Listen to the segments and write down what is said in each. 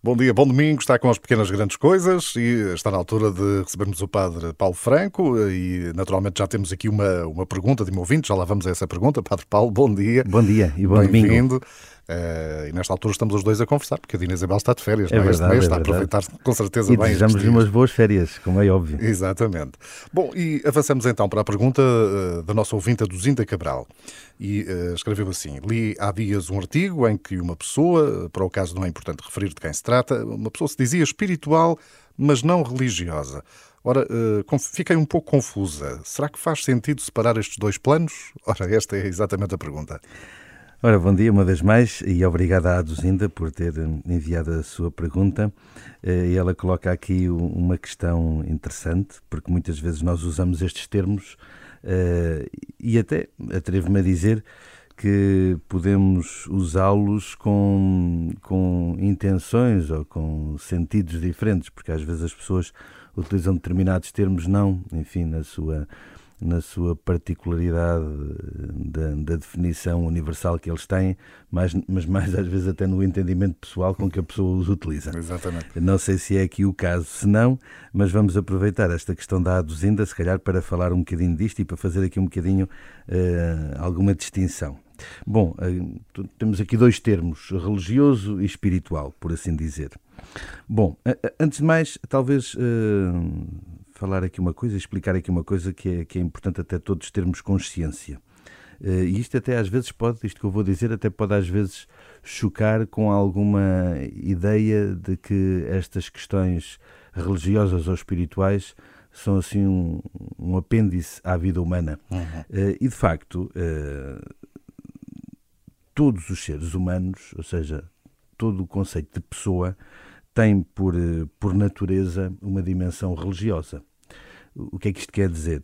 Bom dia, bom domingo. Está com as pequenas grandes coisas e está na altura de recebermos o Padre Paulo Franco e naturalmente já temos aqui uma, uma pergunta de um ouvinte, já lá vamos a essa pergunta. Padre Paulo, bom dia. Bom dia e bom domingo. Bem-vindo. Uh, e nesta altura estamos os dois a conversar, porque a Dina Isabel está de férias, é não é? Verdade, este mês é está a aproveitar com certeza e bem. desejamos umas boas férias, como é óbvio. Exatamente. Bom, e avançamos então para a pergunta uh, da nossa ouvinte, Duzinda Cabral. E uh, escreveu assim: Li há dias um artigo em que uma pessoa, para o caso não é importante referir de quem se trata, uma pessoa se dizia espiritual, mas não religiosa. Ora, fiquei um pouco confusa. Será que faz sentido separar estes dois planos? Ora, esta é exatamente a pergunta. Ora, bom dia uma vez mais e obrigada à Aduzinda por ter enviado a sua pergunta. Eh, ela coloca aqui uma questão interessante, porque muitas vezes nós usamos estes termos eh, e até atrevo-me a dizer que podemos usá-los com, com intenções ou com sentidos diferentes, porque às vezes as pessoas utilizam determinados termos não, enfim, na sua na sua particularidade da, da, definição universal que eles têm, mas, mas mais às vezes até no entendimento pessoal com que a pessoa os utiliza. Exatamente. Não sei se é aqui o caso, se não, mas vamos aproveitar esta questão da aduzinda, se calhar, para falar um bocadinho disto e para fazer aqui um bocadinho uh, alguma distinção. Bom, uh, temos aqui dois termos, religioso e espiritual, por assim dizer. Bom, uh, antes de mais, talvez falar aqui uma coisa, explicar aqui uma coisa que é, que é importante até todos termos consciência. Uh, e isto até às vezes pode, isto que eu vou dizer, até pode às vezes chocar com alguma ideia de que estas questões religiosas ou espirituais são assim um, um apêndice à vida humana. Uhum. Uh, e de facto, uh, todos os seres humanos, ou seja, todo o conceito de pessoa, tem por, por natureza uma dimensão religiosa. O que é que isto quer dizer?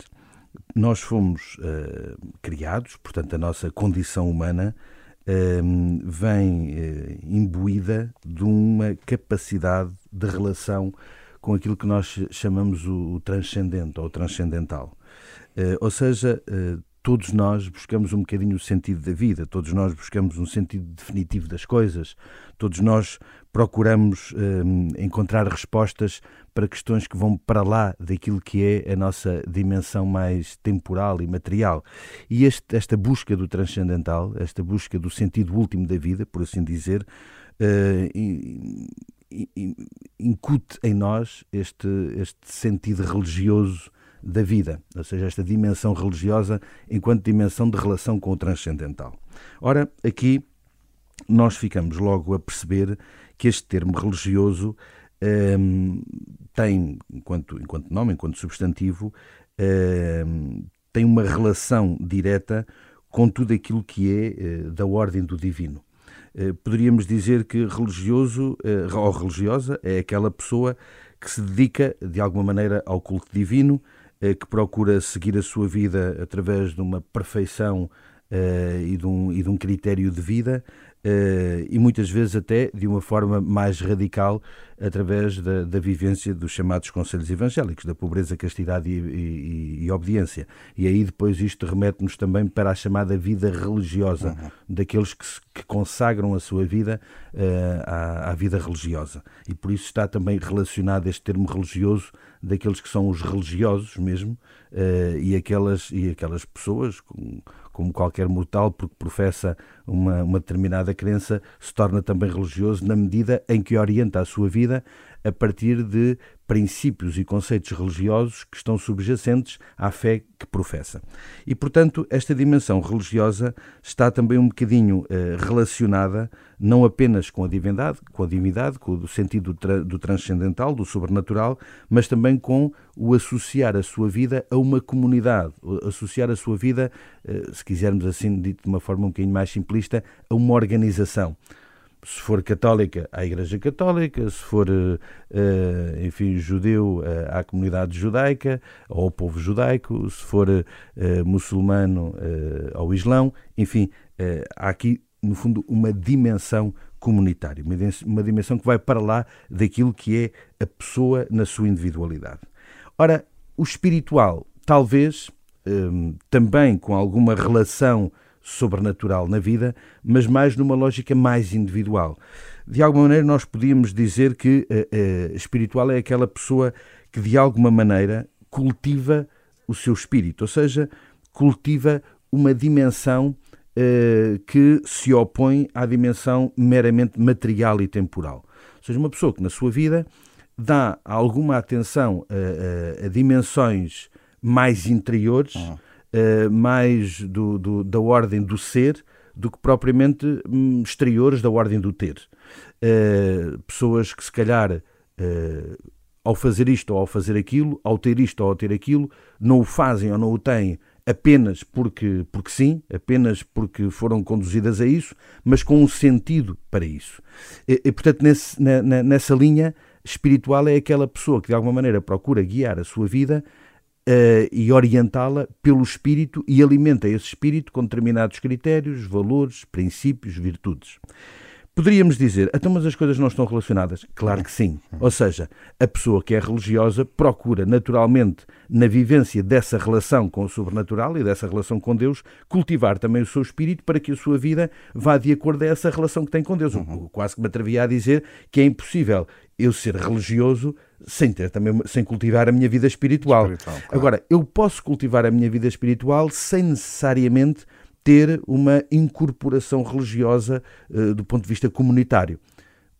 Nós fomos uh, criados, portanto, a nossa condição humana uh, vem uh, imbuída de uma capacidade de relação com aquilo que nós chamamos o, transcendente ou transcendental. ou seja, todos nós buscamos um bocadinho o sentido da vida, todos nós buscamos um sentido definitivo das coisas, todos nós procuramos um, encontrar respostas para questões que vão para lá daquilo que é a nossa dimensão mais temporal e material. E este, esta busca do transcendental, esta busca do sentido último da vida, por assim dizer, uh, incute em nós este, este sentido religioso da vida, ou seja, esta dimensão religiosa enquanto dimensão de relação com o transcendental. Ora, aqui nós ficamos logo a perceber que este termo religioso um, tem, enquanto, enquanto nome, enquanto substantivo, um, tem uma relação direta com tudo aquilo que é uh, da ordem do divino. Uh, poderíamos dizer que religioso uh, ou religiosa é aquela pessoa que se dedica de alguma maneira ao culto divino, que procura seguir a sua vida através de uma perfeição uh, e, de um, e de um critério de vida uh, e muitas vezes até de uma forma mais radical através da, da vivência dos chamados conselhos evangélicos, da pobreza, castidade e, e, e obediência. E aí depois isto remete-nos também para a chamada vida religiosa, uhum. daqueles que, que, consagram a sua vida uh, à, à, vida religiosa. E por isso está também relacionado este termo religioso daqueles que são os religiosos mesmo, uh, e, aquelas, e aquelas pessoas, como, como qualquer mortal, porque professa uma, uma determinada crença, se torna também religioso na medida em que orienta a sua vida a partir de princípios e conceitos religiosos que estão subjacentes à fé que professa. E, portanto, esta dimensão religiosa está também um bocadinho eh, relacionada não apenas com a divindade, com a divindade, com o sentido do transcendental, do sobrenatural, mas também com o associar a sua vida a uma comunidade, associar a sua vida, eh, se quisermos assim, dito de uma forma um bocadinho mais simplista, a uma organização se for católica, à Igreja Católica, se for, uh, enfim, judeu, uh, à comunidade judaica, ao povo judaico, se for muçulmano, ao Islão, enfim, há aqui, no fundo, uma dimensão comunitária, uma dimensão que vai para lá daquilo que é a pessoa na sua individualidade. Ora, o espiritual, talvez, também com alguma relação sobrenatural na vida, mas mais numa lógica mais individual. De alguma maneira, nós podíamos dizer que uh, uh, espiritual é aquela pessoa que, de alguma maneira, cultiva o seu espírito, ou seja, cultiva uma dimensão uh, que se opõe à dimensão meramente material e temporal. Ou seja, uma pessoa que na sua vida dá alguma atenção a, a, a dimensões mais interiores, uhum. Uh, mais do, do, da ordem do ser, do que propriamente um, exteriores da ordem do ter. Uh, pessoas que se calhar uh, ao fazer isto ou ao fazer aquilo, ao ter isto ou ao ter aquilo, não o fazem ou não o têm apenas porque, porque sim, apenas porque foram conduzidas a isso, mas com um sentido para isso. E, e portanto, nesse, na, na, nessa linha espiritual é aquela pessoa que de alguma maneira procura guiar a sua vida uh, e orientá-la pelo espírito e alimenta esse espírito com determinados critérios, valores, princípios, virtudes. Poderíamos dizer, então, mas as coisas não estão relacionadas? Claro que sim. Ou seja, a pessoa que é religiosa procura naturalmente, na vivência dessa relação com o sobrenatural e dessa relação com Deus, cultivar também o seu espírito para que a sua vida vá de acordo a essa relação que tem com Deus. Uhum. Quase que me atrevia a dizer que é impossível eu ser religioso sem ter também sem cultivar a minha vida espiritual. espiritual claro. Agora, eu posso cultivar a minha vida espiritual sem necessariamente ter uma incorporação religiosa uh, do ponto de vista comunitário.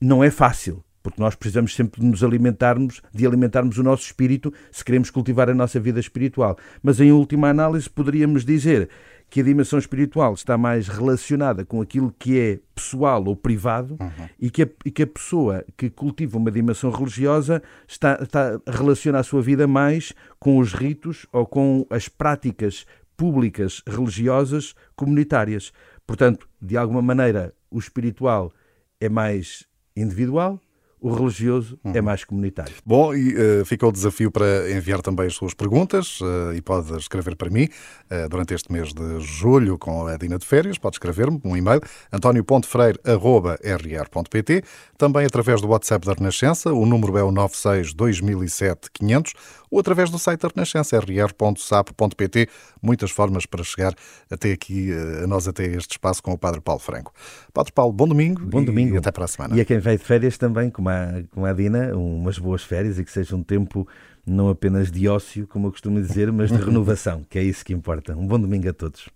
Não é fácil, porque nós precisamos sempre de nos alimentarmos, de alimentarmos o nosso espírito se queremos cultivar a nossa vida espiritual. Mas em última análise poderíamos dizer que a dimensão espiritual está mais relacionada com aquilo que é pessoal ou privado uhum. e, que a, e, que a, pessoa que cultiva uma dimensão religiosa está, está relaciona a sua vida mais com os ritos ou com as práticas públicas religiosas comunitárias. Portanto, de alguma maneira, o espiritual é mais individual, o religioso é uhum. é mais comunitário. Bom, e uh, fica o desafio para enviar também as suas perguntas uh, e pode escrever para mim uh, durante este mês de julho com a Dina de Férias. Pode escrever-me um e-mail antonio.freire.rr.pt também através do WhatsApp da Renascença, o número é o 96 2007 500 ou através do site da Renascença, rr.sap.pt. Muitas formas para chegar até aqui, a nós até este espaço com o Padre Paulo Franco. Padre Paulo, bom domingo. Bom domingo. E até para a semana. E a quem veio de férias também, como a, como a Dina, umas boas férias e que seja um tempo não apenas de ócio, como eu costumo dizer, mas de renovação, que é isso que importa. Um bom domingo a todos.